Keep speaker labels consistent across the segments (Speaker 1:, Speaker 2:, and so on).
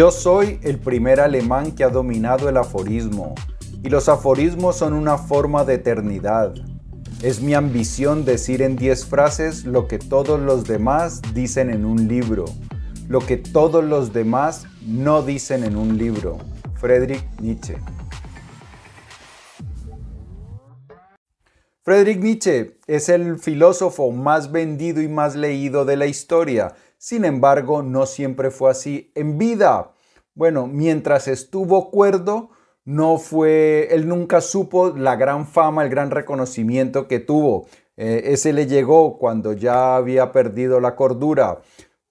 Speaker 1: Yo soy el primer alemán que ha dominado el aforismo, y los aforismos son una forma de eternidad. Es mi ambición decir en 10 frases lo que todos los demás dicen en un libro, lo que todos los demás no dicen en un libro. Friedrich Nietzsche. Friedrich Nietzsche es el filósofo más vendido y más leído de la historia sin embargo, no siempre fue así en vida. Bueno, mientras estuvo cuerdo, no fue, él nunca supo la gran fama, el gran reconocimiento que tuvo. Eh, ese le llegó cuando ya había perdido la cordura.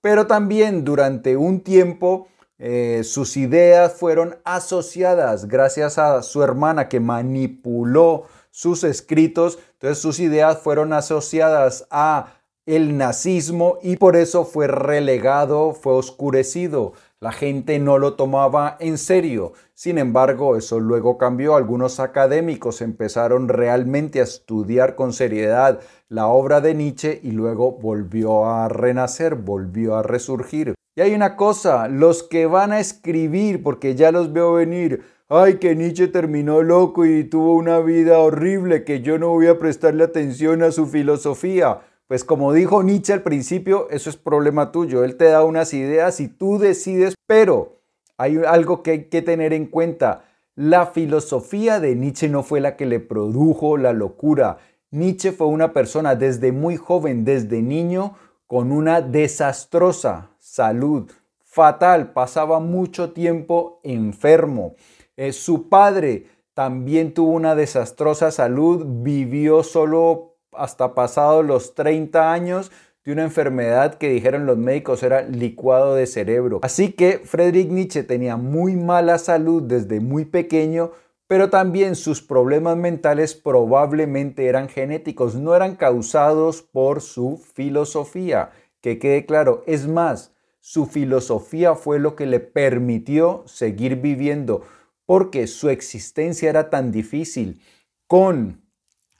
Speaker 1: Pero también durante un tiempo eh, sus ideas fueron asociadas gracias a su hermana que manipuló sus escritos. Entonces sus ideas fueron asociadas a el nazismo y por eso fue relegado, fue oscurecido. La gente no lo tomaba en serio. Sin embargo, eso luego cambió. Algunos académicos empezaron realmente a estudiar con seriedad la obra de Nietzsche y luego volvió a renacer, volvió a resurgir. Y hay una cosa, los que van a escribir, porque ya los veo venir, ay, que Nietzsche terminó loco y tuvo una vida horrible, que yo no voy a prestarle atención a su filosofía. Pues como dijo Nietzsche al principio, eso es problema tuyo. Él te da unas ideas y tú decides, pero hay algo que hay que tener en cuenta. La filosofía de Nietzsche no fue la que le produjo la locura. Nietzsche fue una persona desde muy joven, desde niño, con una desastrosa salud, fatal, pasaba mucho tiempo enfermo. Eh, su padre también tuvo una desastrosa salud, vivió solo hasta pasado los 30 años de una enfermedad que dijeron los médicos era licuado de cerebro. Así que Friedrich Nietzsche tenía muy mala salud desde muy pequeño, pero también sus problemas mentales probablemente eran genéticos, no eran causados por su filosofía. Que quede claro, es más, su filosofía fue lo que le permitió seguir viviendo, porque su existencia era tan difícil con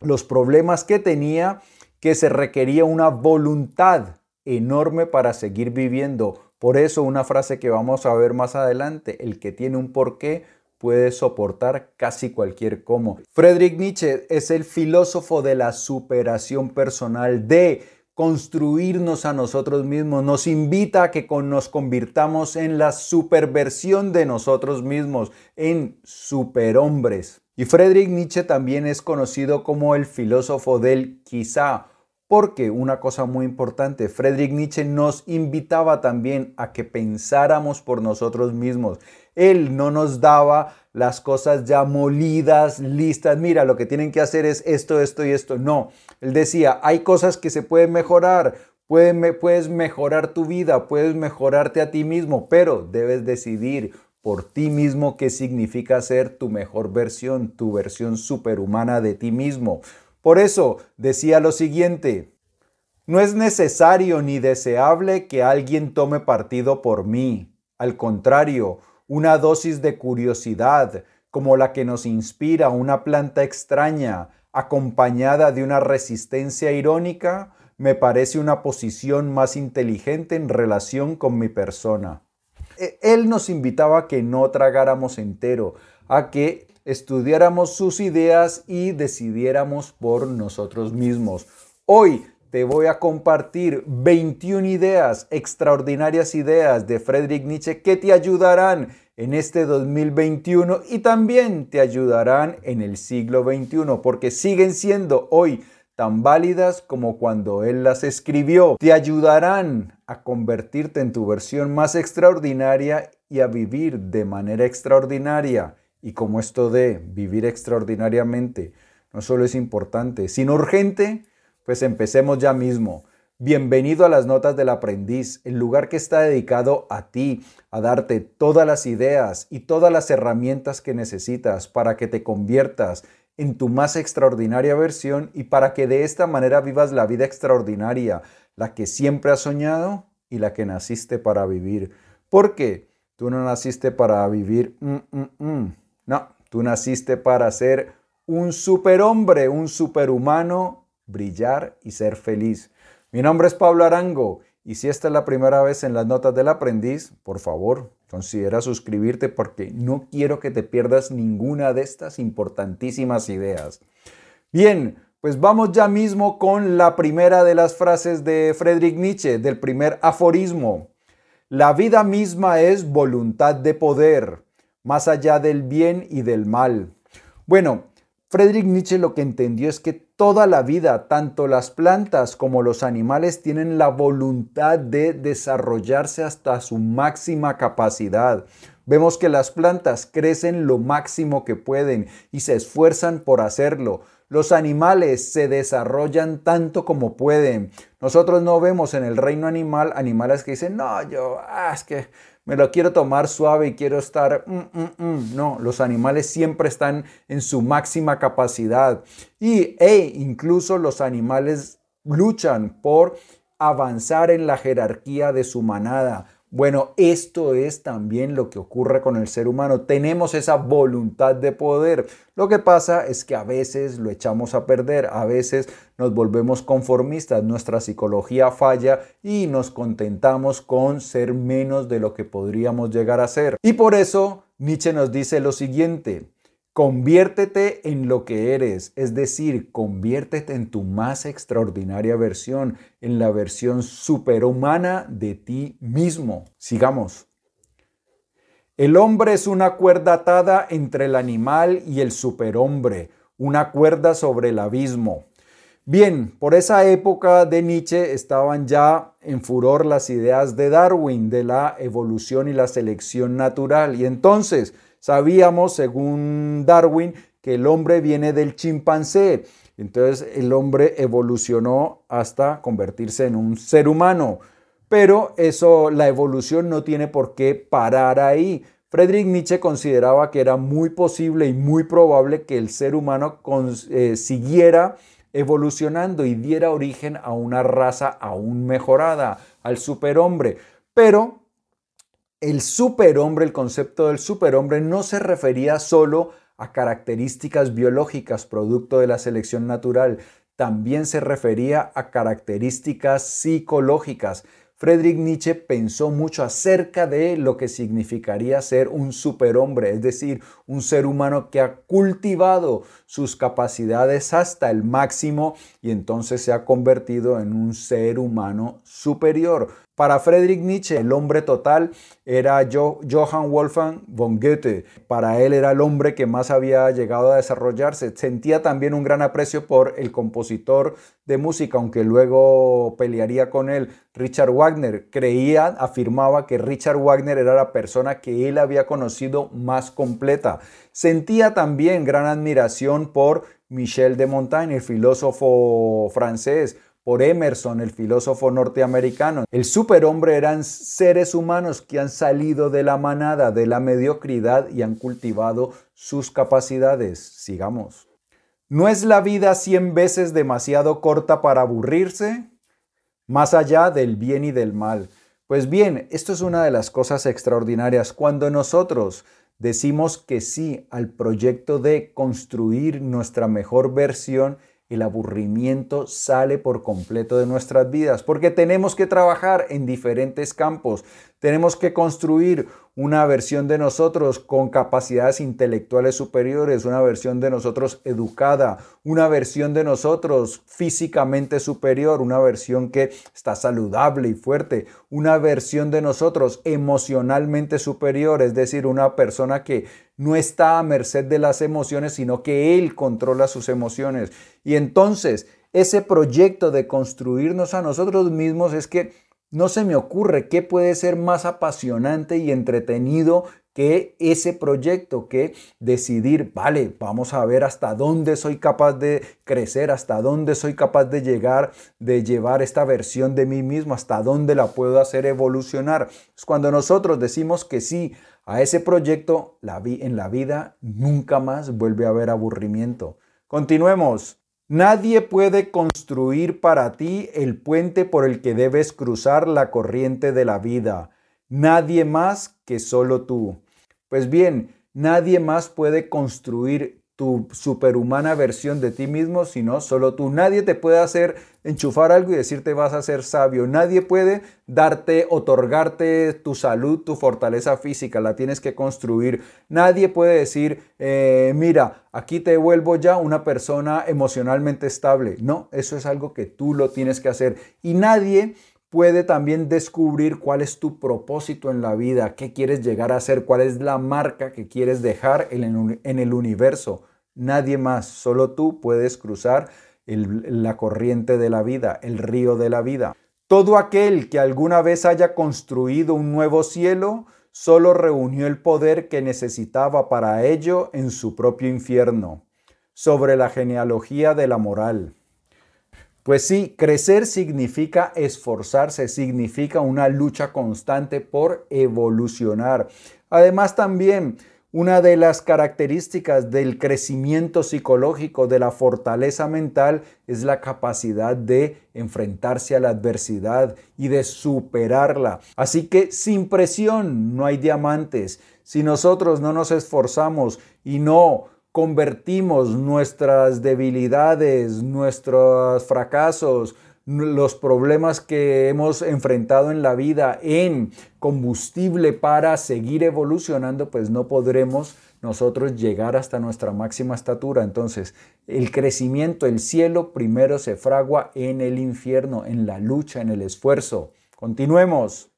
Speaker 1: los problemas que tenía, que se requería una voluntad enorme para seguir viviendo. Por eso una frase que vamos a ver más adelante, el que tiene un porqué puede soportar casi cualquier cómo. Friedrich Nietzsche es el filósofo de la superación personal, de construirnos a nosotros mismos, nos invita a que nos convirtamos en la superversión de nosotros mismos, en superhombres. Y Friedrich Nietzsche también es conocido como el filósofo del quizá, porque una cosa muy importante, Friedrich Nietzsche nos invitaba también a que pensáramos por nosotros mismos. Él no nos daba las cosas ya molidas, listas, mira, lo que tienen que hacer es esto, esto y esto. No, él decía, hay cosas que se pueden mejorar, puedes mejorar tu vida, puedes mejorarte a ti mismo, pero debes decidir por ti mismo qué significa ser tu mejor versión, tu versión superhumana de ti mismo. Por eso decía lo siguiente, no es necesario ni deseable que alguien tome partido por mí. Al contrario, una dosis de curiosidad, como la que nos inspira una planta extraña, acompañada de una resistencia irónica, me parece una posición más inteligente en relación con mi persona. E, él nos invitaba a que no tragáramos entero, a que estudiáramos sus ideas y decidiéramos por nosotros mismos. Hoy te voy a compartir 21 ideas, extraordinarias ideas de Friedrich Nietzsche que te ayudarán en este 2021 y también te ayudarán en el siglo XXI porque siguen siendo hoy tan válidas como cuando él las escribió. Te ayudarán a convertirte en tu versión más extraordinaria y a vivir de manera extraordinaria. Y como esto de vivir extraordinariamente no solo es importante, sino urgente, pues empecemos ya mismo. Bienvenido a las Notas del Aprendiz, el lugar que está dedicado a ti, a darte todas las ideas y todas las herramientas que necesitas para que te conviertas en tu más extraordinaria versión y para que de esta manera vivas la vida extraordinaria, la que siempre has soñado y la que naciste para vivir. Porque tú no naciste para vivir, mm, mm, mm. no, tú naciste para ser un superhombre, un superhumano, brillar y ser feliz. Mi nombre es Pablo Arango Y si esta es la primera vez en las notas del aprendiz, por favor, considera suscribirte porque no quiero que te pierdas ninguna de estas importantísimas ideas. Bien, pues vamos ya mismo con la primera de las frases de Friedrich Nietzsche, del primer aforismo. La vida misma es voluntad de poder, más allá del bien y del mal. Bueno, Friedrich Nietzsche lo que entendió es que toda la vida, tanto las plantas como los animales, tienen la voluntad de desarrollarse hasta su máxima capacidad. Vemos que las plantas crecen lo máximo que pueden y se esfuerzan por hacerlo. Los animales se desarrollan tanto como pueden. Nosotros no vemos en el reino animal animales que dicen, no, yo, ah, es que me lo quiero tomar suave y quiero estar... Mm, mm, mm". No, los animales siempre están en su máxima capacidad. Y e incluso los animales luchan por avanzar en la jerarquía de su manada bueno, esto es también lo que ocurre con el ser humano. Tenemos esa voluntad de poder. Lo que pasa es que a veces lo echamos a perder, a veces nos volvemos conformistas, nuestra psicología falla y nos contentamos con ser menos de lo que podríamos llegar a ser. Y por eso Nietzsche nos dice lo siguiente, Conviértete en lo que eres, es decir, conviértete en tu más extraordinaria versión, en la versión superhumana de ti mismo. Sigamos. El hombre es una cuerda atada entre el animal y el superhombre, una cuerda sobre el abismo. Bien, por esa época de Nietzsche estaban ya en furor las ideas de Darwin, de la evolución y la selección natural. Y entonces, Sabíamos, según Darwin, que el hombre viene del chimpancé. Entonces el hombre evolucionó hasta convertirse en un ser humano. Pero eso, la evolución no tiene por qué parar ahí. Friedrich Nietzsche consideraba que era muy posible y muy probable que el ser humano eh, siguiera evolucionando y diera origen a una raza aún mejorada, al superhombre. Pero el superhombre, el concepto del superhombre no se refería solo a características biológicas producto de la selección natural, también se refería a características psicológicas. Friedrich Nietzsche pensó mucho acerca de lo que significaría ser un superhombre, es decir, un ser humano que ha cultivado sus capacidades hasta el máximo y entonces se ha convertido en un ser humano superior. Para Friedrich Nietzsche, el hombre total era Johann Wolfgang von Goethe. Para él era el hombre que más había llegado a desarrollarse. Sentía también un gran aprecio por el compositor de música, aunque luego pelearía con él, Richard Wagner. Creía, afirmaba que Richard Wagner era la persona que él había conocido más completa. Sentía también gran admiración por Michel de Montaigne, el filósofo francés por Emerson, el filósofo norteamericano. El superhombre eran seres humanos que han salido de la manada, de la mediocridad y han cultivado sus capacidades. Sigamos. ¿No es la vida cien veces demasiado corta para aburrirse? Más allá del bien y del mal. Pues bien, esto es una de las cosas extraordinarias. Cuando nosotros decimos que sí al proyecto de construir nuestra mejor versión, el aburrimiento sale por completo de nuestras vidas, porque tenemos que trabajar en diferentes campos, tenemos que construir una versión de nosotros con capacidades intelectuales superiores, una versión de nosotros educada, una versión de nosotros físicamente superior, una versión que está saludable y fuerte, una versión de nosotros emocionalmente superior, es decir, una persona que no está a merced de las emociones, sino que Él controla sus emociones. Y entonces, ese proyecto de construirnos a nosotros mismos es que no se me ocurre qué puede ser más apasionante y entretenido que ese proyecto, que decidir, vale, vamos a ver hasta dónde soy capaz de crecer, hasta dónde soy capaz de llegar, de llevar esta versión de mí mismo, hasta dónde la puedo hacer evolucionar. Es cuando nosotros decimos que sí a ese proyecto, la vi en la vida nunca más vuelve a haber aburrimiento. Continuemos. Nadie puede construir para ti el puente por el que debes cruzar la corriente de la vida. Nadie más que solo tú. Pues bien, nadie más puede construir tu superhumana versión de ti mismo, sino solo tú. Nadie te puede hacer enchufar algo y decirte vas a ser sabio. Nadie puede darte, otorgarte tu salud, tu fortaleza física. La tienes que construir. Nadie puede decir, eh, mira, aquí te vuelvo ya una persona emocionalmente estable. No, eso es algo que tú lo tienes que hacer. Y nadie puede también descubrir cuál es tu propósito en la vida, qué quieres llegar a ser, cuál es la marca que quieres dejar en el universo. Nadie más, solo tú puedes cruzar la corriente de la vida, el río de la vida. Todo aquel que alguna vez haya construido un nuevo cielo, solo reunió el poder que necesitaba para ello en su propio infierno. Sobre la genealogía de la moral. Pues sí, crecer significa esforzarse, significa una lucha constante por evolucionar. Además también una de las características del crecimiento psicológico, de la fortaleza mental, es la capacidad de enfrentarse a la adversidad y de superarla. Así que sin presión no hay diamantes. Si nosotros no nos esforzamos y no convertimos nuestras debilidades, nuestros fracasos, los problemas que hemos enfrentado en la vida en combustible para seguir evolucionando, pues no podremos nosotros llegar hasta nuestra máxima estatura. Entonces, el crecimiento, el cielo primero se fragua en el infierno, en la lucha, en el esfuerzo. Continuemos.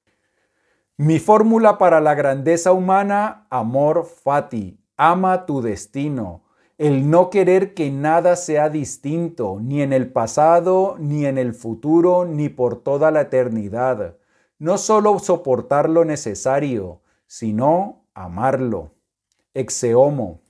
Speaker 1: Mi fórmula para la grandeza humana, amor fati, ama tu destino el no querer que nada sea distinto, ni en el pasado, ni en el futuro, ni por toda la eternidad. No solo soportar lo necesario, sino amarlo. Exeomo.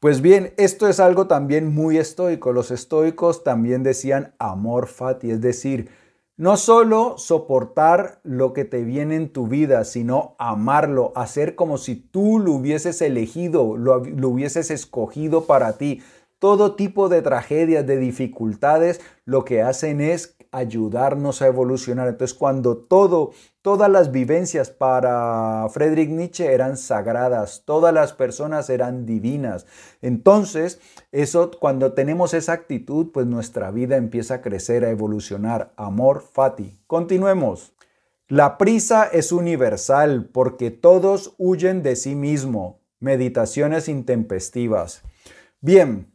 Speaker 1: Pues bien, esto es algo también muy estoico. Los estoicos también decían amor fati, es decir, no solo soportar lo que te viene en tu vida, sino amarlo, hacer como si tú lo hubieses elegido, lo, hubieses escogido para ti. Todo tipo de tragedias, de dificultades, lo que hacen es ayudarnos a evolucionar. Entonces, cuando todo, todas las vivencias para Friedrich Nietzsche eran sagradas, todas las personas eran divinas. Entonces, eso, cuando tenemos esa actitud, pues nuestra vida empieza a crecer, a evolucionar. Amor fati. Continuemos. La prisa es universal porque todos huyen de sí mismo. Meditaciones intempestivas. Bien,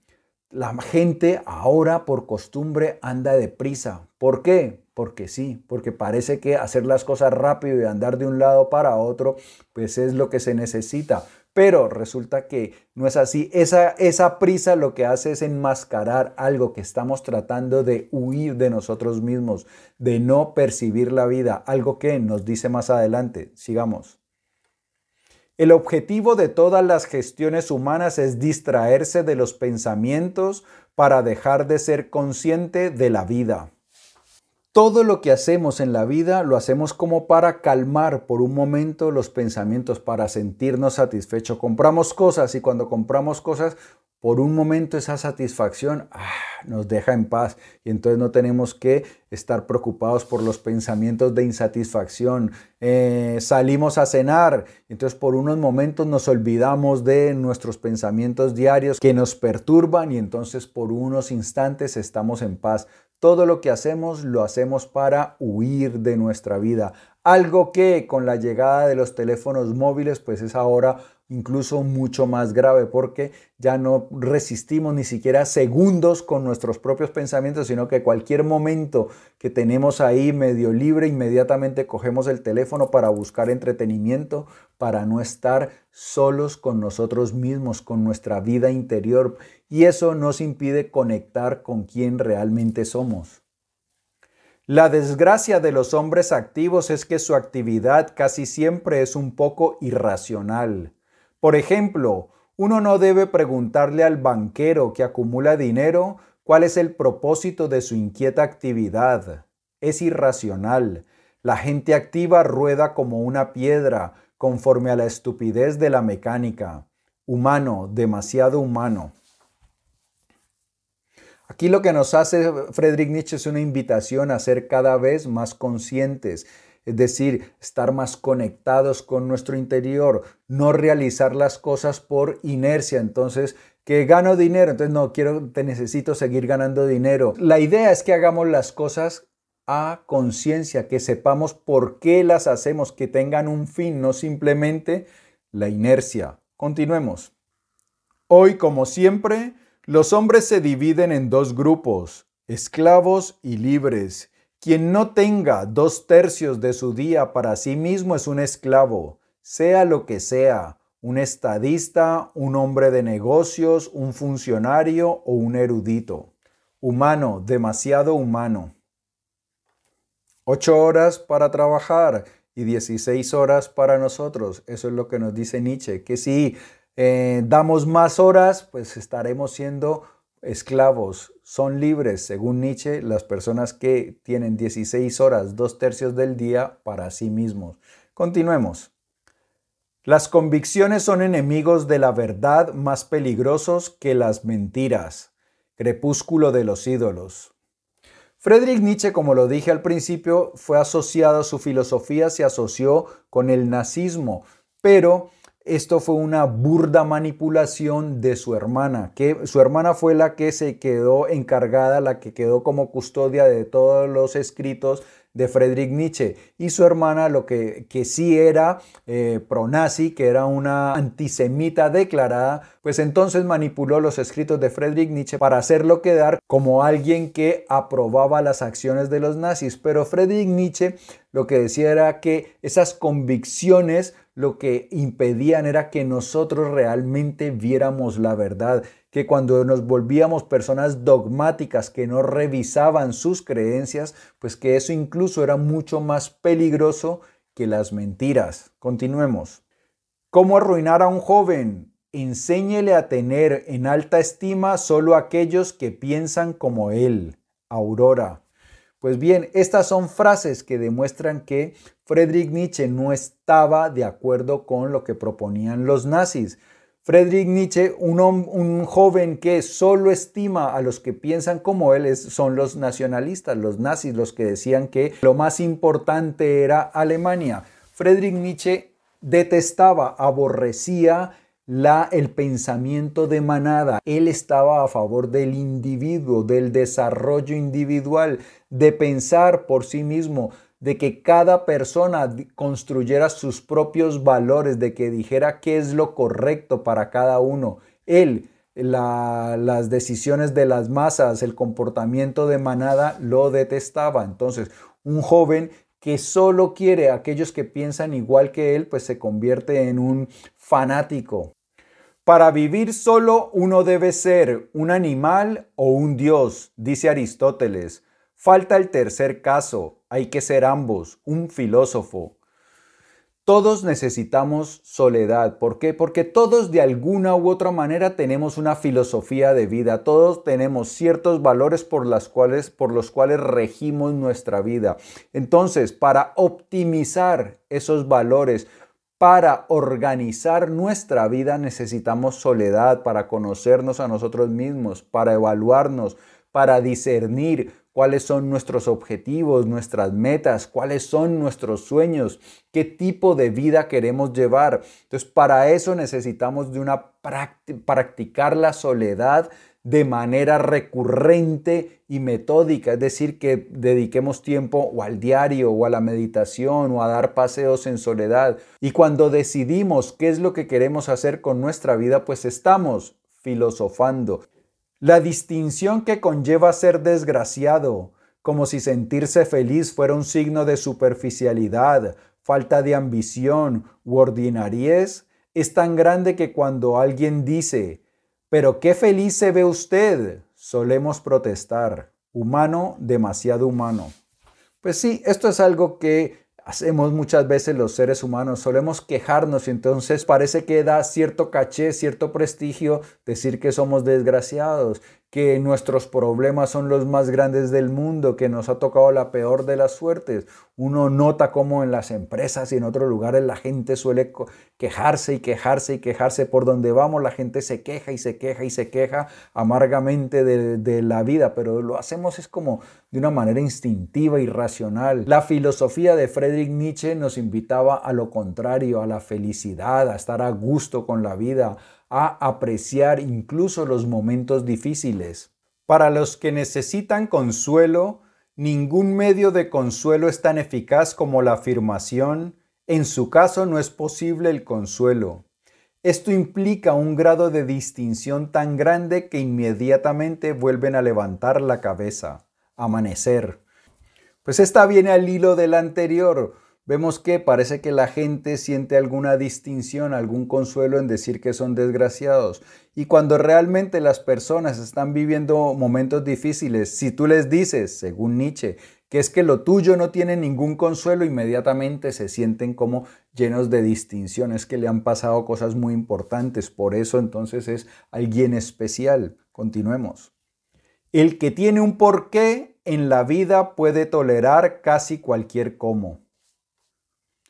Speaker 1: la gente ahora por costumbre anda deprisa. ¿Por qué? Porque sí, porque parece que hacer las cosas rápido y andar de un lado para otro, pues es lo que se necesita. Pero resulta que no es así. Esa, esa prisa lo que hace es enmascarar algo que estamos tratando de huir de nosotros mismos, de no percibir la vida, algo que nos dice más adelante. Sigamos. El objetivo de todas las gestiones humanas es distraerse de los pensamientos para dejar de ser consciente de la vida. Todo lo que hacemos en la vida lo hacemos como para calmar por un momento los pensamientos, para sentirnos satisfechos. Compramos cosas y cuando compramos cosas por un momento esa satisfacción ah, nos deja en paz y entonces no tenemos que estar preocupados por los pensamientos de insatisfacción. Eh, salimos a cenar, entonces por unos momentos nos olvidamos de nuestros pensamientos diarios que nos perturban y entonces por unos instantes estamos en paz. Todo lo que hacemos lo hacemos para huir de nuestra vida. Algo que con la llegada de los teléfonos móviles pues es ahora incluso mucho más grave porque ya no resistimos ni siquiera segundos con nuestros propios pensamientos, sino que cualquier momento que tenemos ahí medio libre, inmediatamente cogemos el teléfono para buscar entretenimiento, para no estar solos con nosotros mismos, con nuestra vida interior. Y eso nos impide conectar con quien realmente somos. La desgracia de los hombres activos es que su actividad casi siempre es un poco irracional. Por ejemplo, uno no debe preguntarle al banquero que acumula dinero cuál es el propósito de su inquieta actividad. Es irracional. La gente activa rueda como una piedra, conforme a la estupidez de la mecánica. Humano, demasiado humano. Aquí lo que nos hace Friedrich Nietzsche es una invitación a ser cada vez más conscientes es decir, estar más conectados con nuestro interior, no realizar las cosas por inercia. Entonces, que gano dinero, entonces no quiero, te necesito seguir ganando dinero. La idea es que hagamos las cosas a conciencia, que sepamos por qué las hacemos, que tengan un fin, no simplemente la inercia. Continuemos. Hoy, como siempre, los hombres se dividen en dos grupos, esclavos y libres. Quien no tenga dos tercios de su día para sí mismo es un esclavo, sea lo que sea, un estadista, un hombre de negocios, un funcionario o un erudito. Humano, demasiado humano. Ocho horas para trabajar y 16 horas para nosotros. Eso es lo que nos dice Nietzsche, que sí. Eh, damos más horas, pues estaremos siendo esclavos. Son libres, según Nietzsche, las personas que tienen 16 horas, dos tercios del día para sí mismos. Continuemos. Las convicciones son enemigos de la verdad más peligrosos que las mentiras. Crepúsculo de los ídolos. Friedrich Nietzsche, como lo dije al principio, fue asociado, su filosofía se asoció con el nazismo, pero esto fue una burda manipulación de su hermana, que su hermana fue la que se quedó encargada, la que quedó como custodia de todos los escritos de Friedrich Nietzsche y su hermana lo que, que sí era eh, pro-nazi, que era una antisemita declarada, pues entonces manipuló los escritos de Friedrich Nietzsche para hacerlo quedar como alguien que aprobaba las acciones de los nazis. Pero Friedrich Nietzsche lo que decía era que esas convicciones lo que impedían era que nosotros realmente viéramos la verdad, que cuando nos volvíamos personas dogmáticas que no revisaban sus creencias, pues que eso incluso era mucho más peligroso que las mentiras. Continuemos. ¿Cómo arruinar a un joven? Enséñele a tener en alta estima solo aquellos que piensan como él. Aurora. Pues bien, estas son frases que demuestran que Friedrich Nietzsche no estaba de acuerdo con lo que proponían los nazis. Friedrich Nietzsche, un, joven que solo estima a los que piensan como él, son los nacionalistas, los nazis, los que decían que lo más importante era Alemania. Friedrich Nietzsche detestaba, aborrecía la, el pensamiento de manada. Él estaba a favor del individuo, del desarrollo individual, de pensar por sí mismo, de que cada persona construyera sus propios valores, de que dijera qué es lo correcto para cada uno. Él, las decisiones de las masas, el comportamiento de manada, lo detestaba. Entonces, un joven que solo quiere a aquellos que piensan igual que él, pues se convierte en un fanático. Para vivir solo uno debe ser un animal o un dios, dice Aristóteles. Falta el tercer caso, hay que ser ambos, un filósofo. Todos necesitamos soledad. ¿Por qué? Porque todos de alguna u otra manera tenemos una filosofía de vida. Todos tenemos ciertos valores por, por los cuales regimos nuestra vida. Entonces, para optimizar esos valores, para organizar nuestra vida necesitamos soledad para conocernos a nosotros mismos, para evaluarnos, para discernir cuáles son nuestros objetivos, nuestras metas, cuáles son nuestros sueños, qué tipo de vida queremos llevar. Entonces, para eso necesitamos de una practicar la soledad de manera recurrente y metódica, es decir, que dediquemos tiempo o al diario o a la meditación o a dar paseos en soledad. Y cuando decidimos qué es lo que queremos hacer con nuestra vida, pues estamos filosofando. La distinción que conlleva ser desgraciado, como si sentirse feliz fuera un signo de superficialidad, falta de ambición u ordinariez, es tan grande que cuando alguien dice, pero qué feliz se ve usted. Solemos protestar. Humano, demasiado humano. Pues sí, esto es algo que hacemos muchas veces los seres humanos. Solemos quejarnos y entonces parece que da cierto caché, cierto prestigio decir que somos desgraciados, que nuestros problemas son los más grandes del mundo, que nos ha tocado la peor de las suertes. Uno nota cómo en las empresas y en otros lugares la gente suele quejarse y quejarse y quejarse. Por donde vamos la gente se queja y se queja y se queja amargamente de, de la vida, pero lo hacemos es como de una manera instintiva y racional. La filosofía de Friedrich Nietzsche nos invitaba a lo contrario, a la felicidad, a estar a gusto con la vida, a apreciar incluso los momentos difíciles. Para los que necesitan consuelo, ningún medio de consuelo es tan eficaz como la afirmación, en su caso no es posible el consuelo. Esto implica un grado de distinción tan grande que inmediatamente vuelven a levantar la cabeza. Amanecer. Pues esta viene al hilo del anterior vemos que parece que la gente siente alguna distinción, algún consuelo en decir que son desgraciados. Y cuando realmente las personas están viviendo momentos difíciles, si tú les dices, según Nietzsche, que es que lo tuyo no tiene ningún consuelo, inmediatamente se sienten como llenos de distinciones, que le han pasado cosas muy importantes. Por eso entonces es alguien especial. Continuemos. El que tiene un porqué en la vida puede tolerar casi cualquier cómo.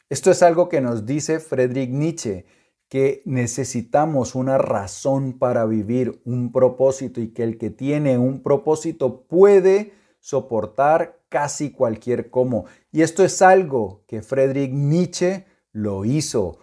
Speaker 1: Esto es algo que nos dice Friedrich Nietzsche, que necesitamos una razón para vivir, un propósito y que el que tiene un propósito puede soportar casi cualquier cómo. Y esto es algo que Friedrich Nietzsche lo hizo.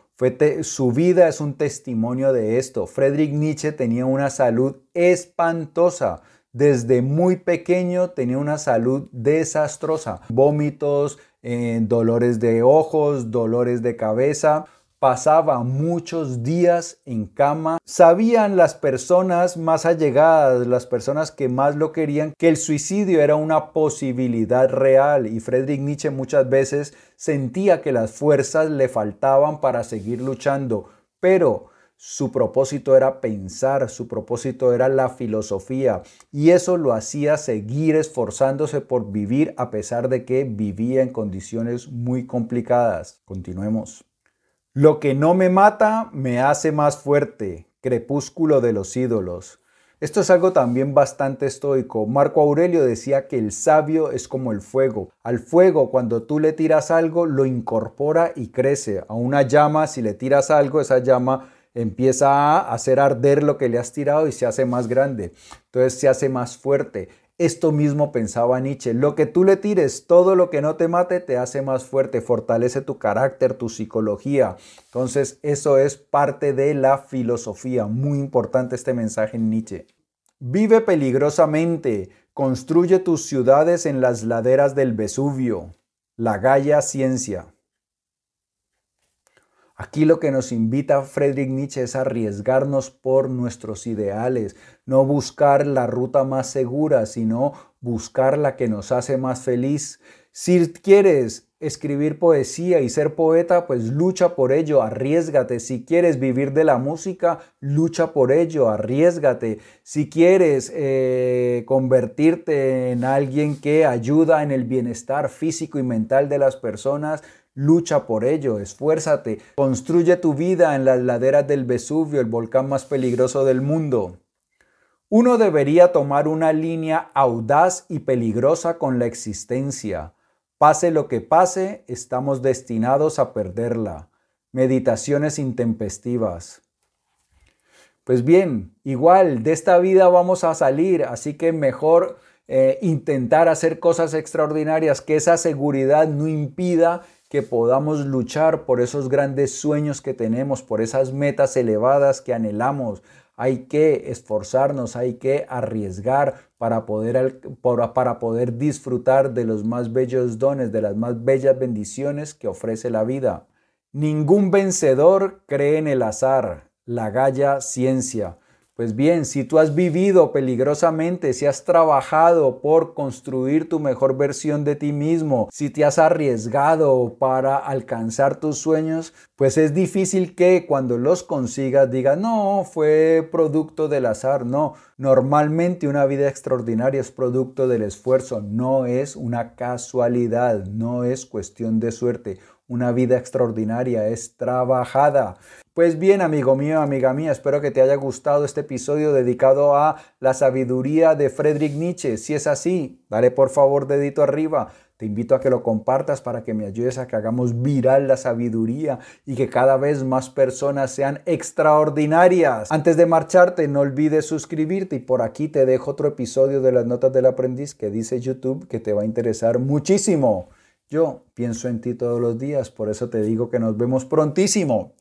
Speaker 1: su vida es un testimonio de esto. Friedrich Nietzsche tenía una salud espantosa. Desde muy pequeño tenía una salud desastrosa. Vómitos, eh, dolores de ojos, dolores de cabeza. Pasaba muchos días en cama. Sabían las personas más allegadas, las personas que más lo querían, que el suicidio era una posibilidad real y Friedrich Nietzsche muchas veces sentía que las fuerzas le faltaban para seguir luchando. Pero su propósito era pensar, su propósito era la filosofía y eso lo hacía seguir esforzándose por vivir a pesar de que vivía en condiciones muy complicadas. Continuemos. Lo que no me mata me hace más fuerte. Crepúsculo de los ídolos. Esto es algo también bastante estoico. Marco Aurelio decía que el sabio es como el fuego. Al fuego, cuando tú le tiras algo, lo incorpora y crece. A una llama, si le tiras algo, esa llama empieza a hacer arder lo que le has tirado y se hace más grande. Entonces se hace más fuerte. Esto mismo pensaba Nietzsche. Lo que tú le tires, todo lo que no te mate, te hace más fuerte, fortalece tu carácter, tu psicología. Entonces eso es parte de la filosofía. Muy importante este mensaje en Nietzsche. Vive peligrosamente. Construye tus ciudades en las laderas del Vesubio. La Gaia Ciencia. Aquí lo que nos invita Friedrich Nietzsche es arriesgarnos por nuestros ideales, no buscar la ruta más segura, sino buscar la que nos hace más feliz. Si quieres escribir poesía y ser poeta, pues lucha por ello, arriesgate. Si quieres vivir de la música, lucha por ello, arriesgate. Si quieres eh, convertirte en alguien que ayuda en el bienestar físico y mental de las personas, Lucha por ello, esfuérzate, construye tu vida en las laderas del Vesubio, el volcán más peligroso del mundo. Uno debería tomar una línea audaz y peligrosa con la existencia. Pase lo que pase, estamos destinados a perderla. Meditaciones intempestivas. Pues bien, igual de esta vida vamos a salir, así que mejor eh, intentar hacer cosas extraordinarias, que esa seguridad no impida que podamos luchar por esos grandes sueños que tenemos, por esas metas elevadas que anhelamos. Hay que esforzarnos, hay que arriesgar para poder, para poder disfrutar de los más bellos dones, de las más bellas bendiciones que ofrece la vida. Ningún vencedor cree en el azar, la galla ciencia. Pues bien, si tú has vivido peligrosamente, si has trabajado por construir tu mejor versión de ti mismo, si te has arriesgado para alcanzar tus sueños, pues es difícil que cuando los consigas digas, no, fue producto del azar. No, normalmente una vida extraordinaria es producto del esfuerzo, no es una casualidad, no es cuestión de suerte. Una vida extraordinaria es trabajada. Pues bien, amigo mío, amiga mía, espero que te haya gustado este episodio dedicado a la sabiduría de Friedrich Nietzsche. Si es así, dale por favor dedito arriba. Te invito a que lo compartas para que me ayudes a que hagamos viral la sabiduría y que cada vez más personas sean extraordinarias. Antes de marcharte, no olvides suscribirte y por aquí te dejo otro episodio de las notas del aprendiz que dice YouTube que te va a interesar muchísimo. Yo pienso en ti todos los días, por eso te digo que nos vemos prontísimo.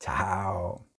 Speaker 1: Ciao.